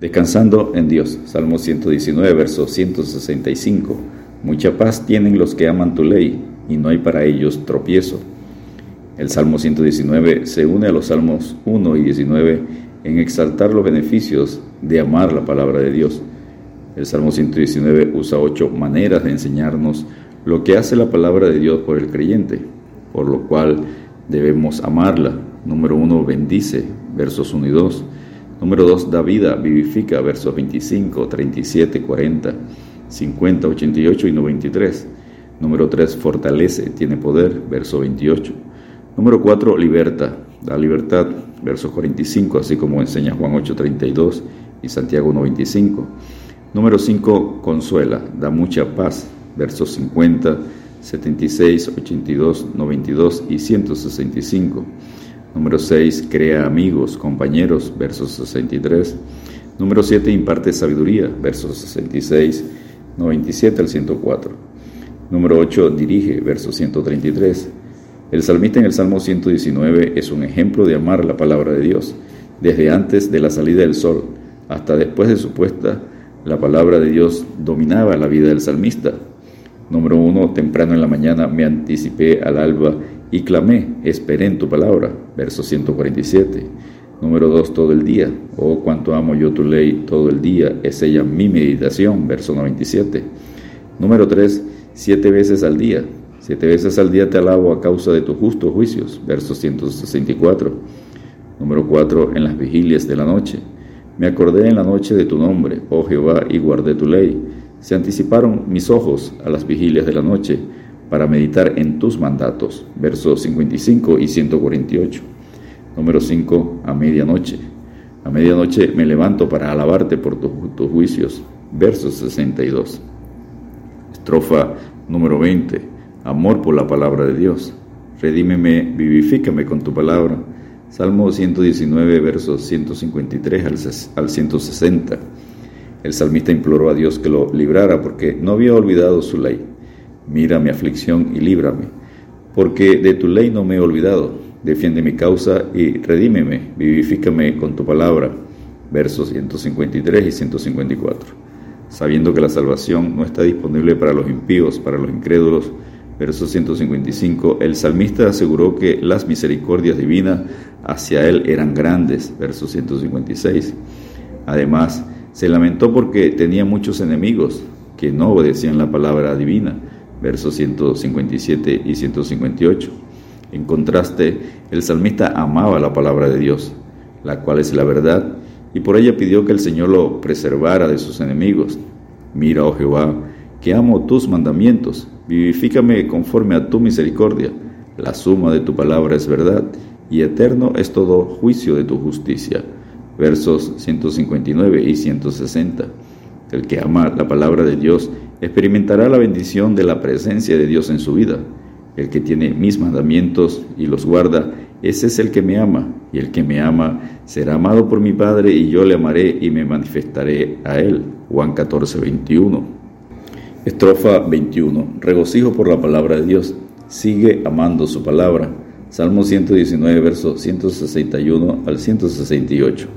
Descansando en Dios. Salmo 119, verso 165. Mucha paz tienen los que aman tu ley, y no hay para ellos tropiezo. El Salmo 119 se une a los Salmos 1 y 19 en exaltar los beneficios de amar la palabra de Dios. El Salmo 119 usa ocho maneras de enseñarnos lo que hace la palabra de Dios por el creyente, por lo cual debemos amarla. Número 1, bendice, versos 1 y 2. Número 2, da vida, vivifica, versos 25, 37, 40, 50, 88 y 93. Número 3, fortalece, tiene poder, verso 28. Número 4, liberta, da libertad, versos 45, así como enseña Juan 8, 32 y Santiago 1, 25. Número 5, consuela, da mucha paz, versos 50, 76, 82, 92 y 165. Número 6, crea amigos, compañeros, versos 63. Número 7, imparte sabiduría, versos 66, 97 al 104. Número 8, dirige, verso 133. El salmista en el Salmo 119 es un ejemplo de amar la palabra de Dios. Desde antes de la salida del sol hasta después de su puesta, la palabra de Dios dominaba la vida del salmista. Número 1, temprano en la mañana me anticipé al alba y clamé, esperé en tu palabra. Verso 147. Número 2, todo el día. Oh, cuánto amo yo tu ley todo el día. Es ella mi meditación. Verso 97. Número 3, siete veces al día. Siete veces al día te alabo a causa de tus justos juicios. Verso 164. Número 4, en las vigilias de la noche. Me acordé en la noche de tu nombre, oh Jehová, y guardé tu ley. Se anticiparon mis ojos a las vigilias de la noche para meditar en tus mandatos. Versos 55 y 148. Número 5. A medianoche. A medianoche me levanto para alabarte por tus juicios. Verso 62. Estrofa número 20. Amor por la palabra de Dios. Redímeme, vivifícame con tu palabra. Salmo 119, versos 153 al 160. El salmista imploró a Dios que lo librara porque no había olvidado su ley mira mi aflicción y líbrame, porque de tu ley no me he olvidado. Defiende mi causa y redímeme, vivifícame con tu palabra. Versos 153 y 154. Sabiendo que la salvación no está disponible para los impíos, para los incrédulos, verso 155, el salmista aseguró que las misericordias divinas hacia él eran grandes, verso 156. Además, se lamentó porque tenía muchos enemigos que no obedecían la palabra divina, versos 157 y 158. En contraste, el salmista amaba la palabra de Dios, la cual es la verdad, y por ella pidió que el Señor lo preservara de sus enemigos. Mira, oh Jehová, que amo tus mandamientos, vivifícame conforme a tu misericordia. La suma de tu palabra es verdad, y eterno es todo juicio de tu justicia. Versos 159 y 160. El que ama la palabra de Dios experimentará la bendición de la presencia de Dios en su vida. El que tiene mis mandamientos y los guarda, ese es el que me ama, y el que me ama será amado por mi Padre, y yo le amaré y me manifestaré a él. Juan 14, 21. Estrofa 21. Regocijo por la palabra de Dios. Sigue amando su palabra. Salmo 119, versos 161 al 168.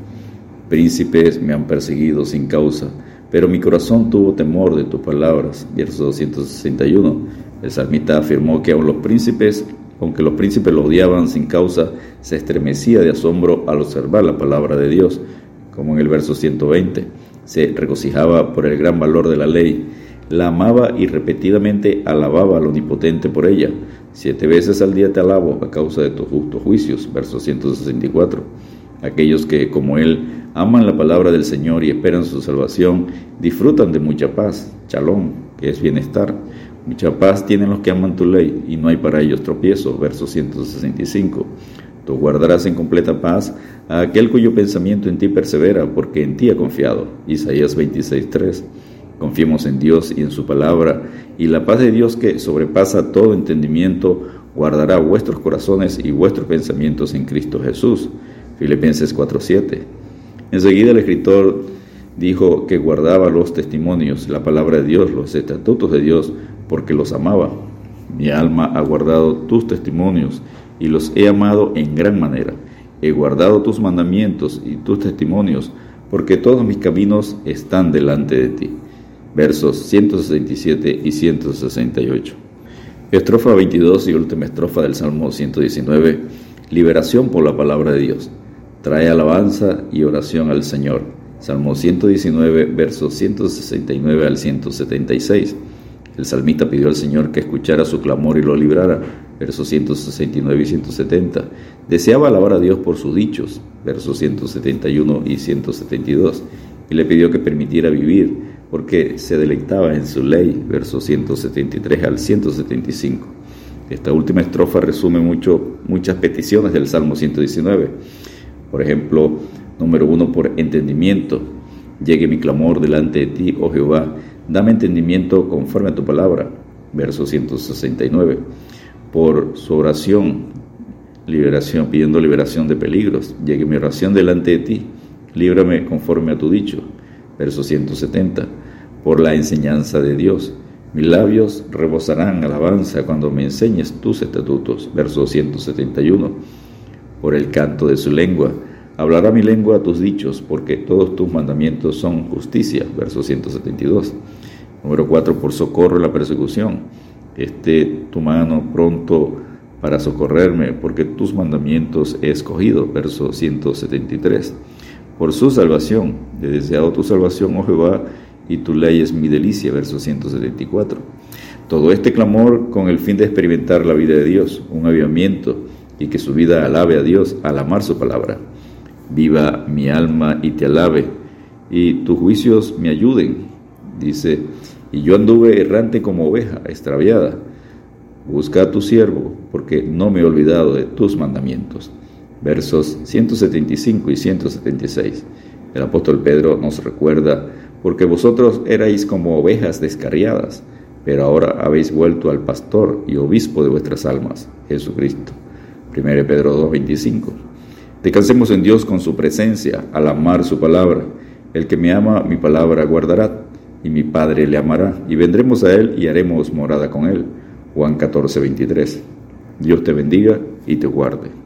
Príncipes me han perseguido sin causa pero mi corazón tuvo temor de tus palabras. Verso 261. El salmista afirmó que aun los príncipes, aunque los príncipes lo odiaban sin causa, se estremecía de asombro al observar la palabra de Dios, como en el verso 120. Se regocijaba por el gran valor de la ley, la amaba y repetidamente alababa al Omnipotente por ella. Siete veces al día te alabo a causa de tus justos juicios. Verso 164. Aquellos que, como él, aman la palabra del Señor y esperan su salvación, disfrutan de mucha paz, chalón, que es bienestar. Mucha paz tienen los que aman tu ley y no hay para ellos tropiezo. Verso 165. Tú guardarás en completa paz a aquel cuyo pensamiento en ti persevera, porque en ti ha confiado. Isaías 26.3. Confiemos en Dios y en su palabra, y la paz de Dios que sobrepasa todo entendimiento guardará vuestros corazones y vuestros pensamientos en Cristo Jesús. Filipenses 4.7. Enseguida el escritor dijo que guardaba los testimonios, la palabra de Dios, los estatutos de Dios, porque los amaba. Mi alma ha guardado tus testimonios y los he amado en gran manera. He guardado tus mandamientos y tus testimonios, porque todos mis caminos están delante de ti. Versos 167 y 168. Estrofa 22 y última estrofa del Salmo 119. Liberación por la palabra de Dios. Trae alabanza y oración al Señor. Salmo 119, versos 169 al 176. El salmista pidió al Señor que escuchara su clamor y lo librara. Versos 169 y 170. Deseaba alabar a Dios por sus dichos. Versos 171 y 172. Y le pidió que permitiera vivir porque se deleitaba en su ley, versos 173 al 175. Esta última estrofa resume mucho, muchas peticiones del Salmo 119. Por ejemplo, número uno, por entendimiento. Llegue mi clamor delante de ti, oh Jehová, dame entendimiento conforme a tu palabra. Verso 169. Por su oración, liberación, pidiendo liberación de peligros. Llegue mi oración delante de ti, líbrame conforme a tu dicho. Verso 170 por la enseñanza de Dios. Mis labios rebosarán alabanza cuando me enseñes tus estatutos. Verso 171. Por el canto de su lengua. Hablará mi lengua tus dichos, porque todos tus mandamientos son justicia. Verso 172. Número 4. Por socorro en la persecución. Esté tu mano pronto para socorrerme, porque tus mandamientos he escogido. Verso 173. Por su salvación. He deseado tu salvación, oh Jehová y tu ley es mi delicia, verso 174. Todo este clamor con el fin de experimentar la vida de Dios, un avivamiento y que su vida alabe a Dios al amar su palabra. Viva mi alma y te alabe, y tus juicios me ayuden. Dice, y yo anduve errante como oveja, extraviada. Busca a tu siervo, porque no me he olvidado de tus mandamientos. Versos 175 y 176. El apóstol Pedro nos recuerda porque vosotros erais como ovejas descarriadas, pero ahora habéis vuelto al pastor y obispo de vuestras almas, Jesucristo. 1 Pedro 2:25. Descansemos en Dios con su presencia, al amar su palabra. El que me ama, mi palabra guardará, y mi Padre le amará, y vendremos a él y haremos morada con él. Juan 14:23. Dios te bendiga y te guarde.